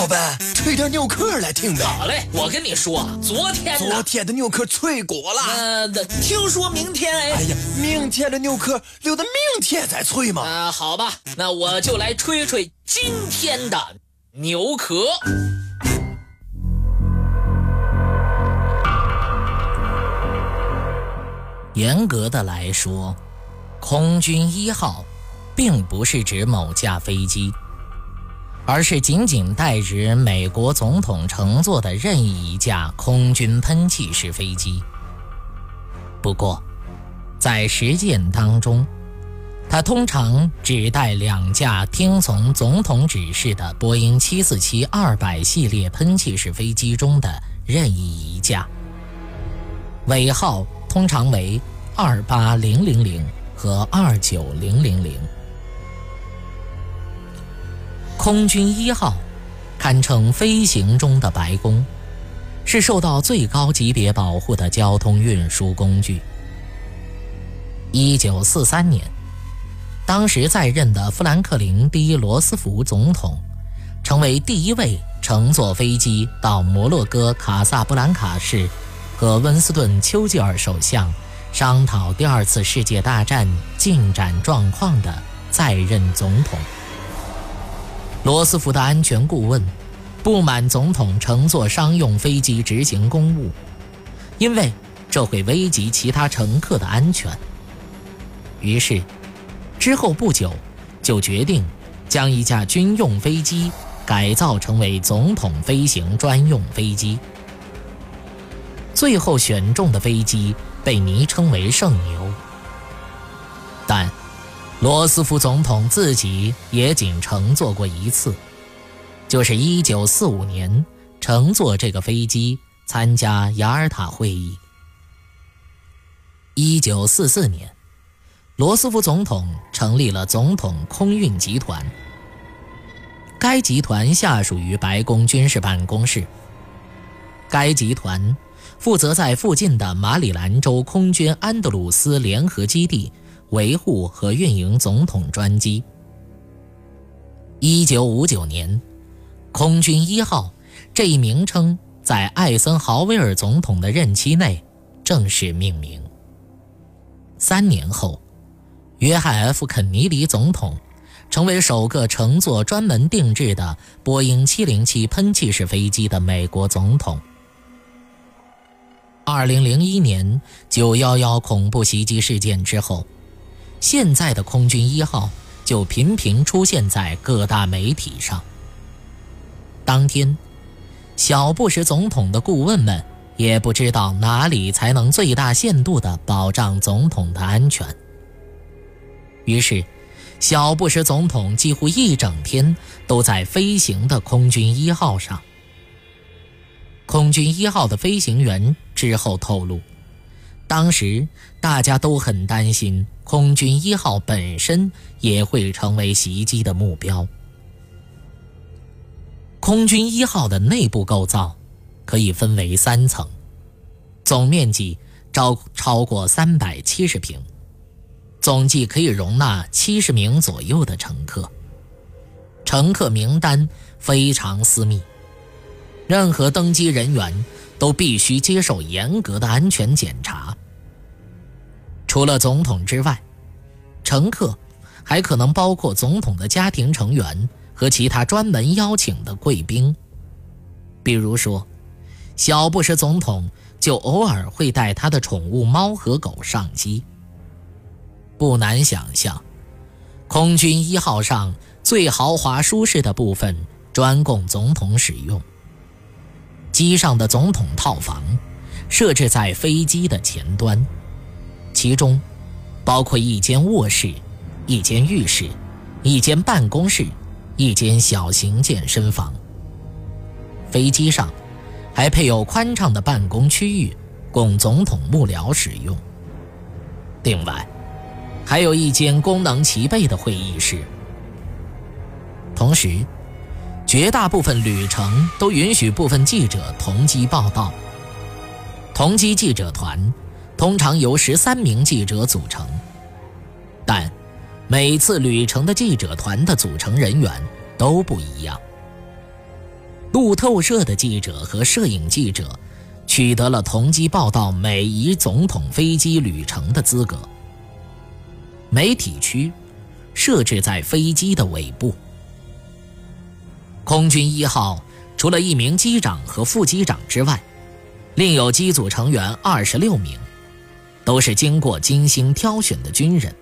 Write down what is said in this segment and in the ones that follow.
老板，吹点牛壳来听呗。好嘞，我跟你说，昨天昨天的牛壳脆骨了。呃，听说明天哎。哎呀，明天的牛壳留到明天再吹嘛。啊，好吧，那我就来吹吹今天的牛壳。严格的来说，空军一号并不是指某架飞机，而是仅仅代指美国总统乘坐的任意一架空军喷气式飞机。不过，在实践当中，它通常只带两架听从总统指示的波音747-200系列喷气式飞机中的任意一架，尾号。通常为二八零零零和二九零零零。空军一号堪称飞行中的白宫，是受到最高级别保护的交通运输工具。一九四三年，当时在任的富兰克林 ·D· 罗斯福总统，成为第一位乘坐飞机到摩洛哥卡萨布兰卡市。和温斯顿·丘吉尔首相商讨第二次世界大战进展状况的在任总统，罗斯福的安全顾问不满总统乘坐商用飞机执行公务，因为这会危及其他乘客的安全。于是，之后不久就决定将一架军用飞机改造成为总统飞行专用飞机。最后选中的飞机被昵称为“圣牛”，罗斯福总统自己也仅乘坐过一次，就是1945年乘坐这个飞机参加雅尔塔会议。1944年，罗斯福总统成立了总统空运集团，该集团下属于白宫军事办公室，该集团。负责在附近的马里兰州空军安德鲁斯联合基地维护和运营总统专机。一九五九年，空军一号这一名称在艾森豪威尔总统的任期内正式命名。三年后，约翰 ·F· 肯尼迪总统成为首个乘坐专门定制的波音七零七喷气式飞机的美国总统。二零零一年九幺幺恐怖袭击事件之后，现在的空军一号就频频出现在各大媒体上。当天，小布什总统的顾问们也不知道哪里才能最大限度地保障总统的安全，于是，小布什总统几乎一整天都在飞行的空军一号上。空军一号的飞行员之后透露，当时大家都很担心空军一号本身也会成为袭击的目标。空军一号的内部构造可以分为三层，总面积超超过三百七十平，总计可以容纳七十名左右的乘客，乘客名单非常私密。任何登机人员都必须接受严格的安全检查。除了总统之外，乘客还可能包括总统的家庭成员和其他专门邀请的贵宾。比如说，小布什总统就偶尔会带他的宠物猫和狗上机。不难想象，空军一号上最豪华舒适的部分专供总统使用。机上的总统套房设置在飞机的前端，其中包括一间卧室、一间浴室、一间办公室、一间小型健身房。飞机上还配有宽敞的办公区域，供总统幕僚使用。另外，还有一间功能齐备的会议室。同时。绝大部分旅程都允许部分记者同机报道。同机记者团通常由十三名记者组成，但每次旅程的记者团的组成人员都不一样。路透社的记者和摄影记者取得了同机报道每一总统飞机旅程的资格。媒体区设置在飞机的尾部。空军一号除了一名机长和副机长之外，另有机组成员二十六名，都是经过精心挑选的军人。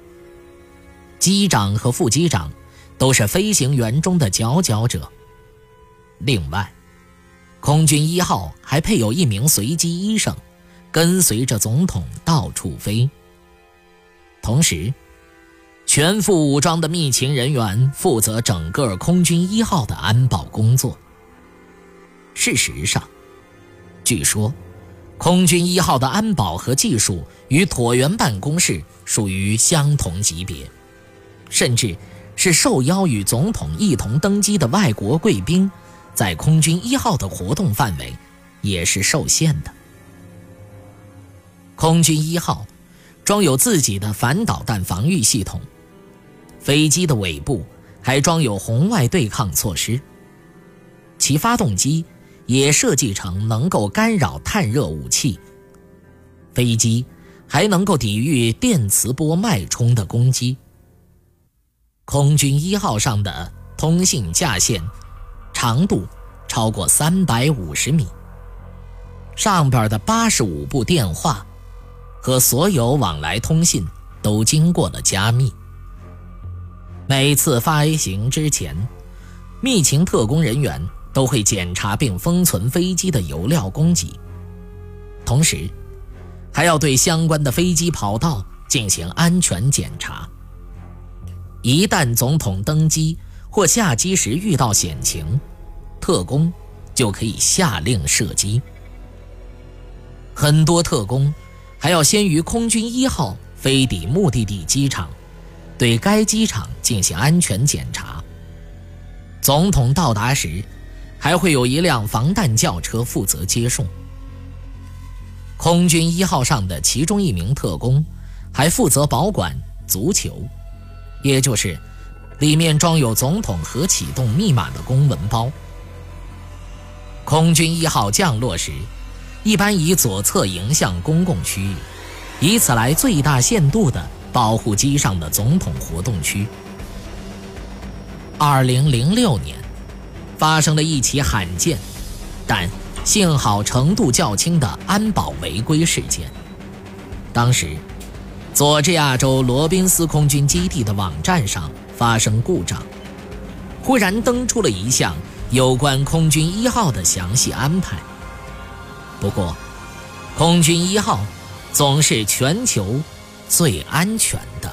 机长和副机长都是飞行员中的佼佼者。另外，空军一号还配有一名随机医生，跟随着总统到处飞。同时，全副武装的密勤人员负责整个空军一号的安保工作。事实上，据说，空军一号的安保和技术与椭圆办公室属于相同级别。甚至是受邀与总统一同登机的外国贵宾，在空军一号的活动范围也是受限的。空军一号装有自己的反导弹防御系统，飞机的尾部还装有红外对抗措施，其发动机也设计成能够干扰探热武器，飞机还能够抵御电磁波脉冲的攻击。空军一号上的通信架线长度超过三百五十米，上边的八十五部电话和所有往来通信都经过了加密。每次飞行之前，密情特工人员都会检查并封存飞机的油料供给，同时还要对相关的飞机跑道进行安全检查。一旦总统登机或下机时遇到险情，特工就可以下令射击。很多特工还要先于空军一号飞抵目的地机场，对该机场进行安全检查。总统到达时，还会有一辆防弹轿车负责接送。空军一号上的其中一名特工还负责保管足球。也就是，里面装有总统核启动密码的公文包。空军一号降落时，一般以左侧迎向公共区域，以此来最大限度地保护机上的总统活动区。二零零六年，发生了一起罕见，但幸好程度较轻的安保违规事件。当时。佐治亚州罗宾斯空军基地的网站上发生故障，忽然登出了一项有关空军一号的详细安排。不过，空军一号总是全球最安全的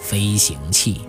飞行器。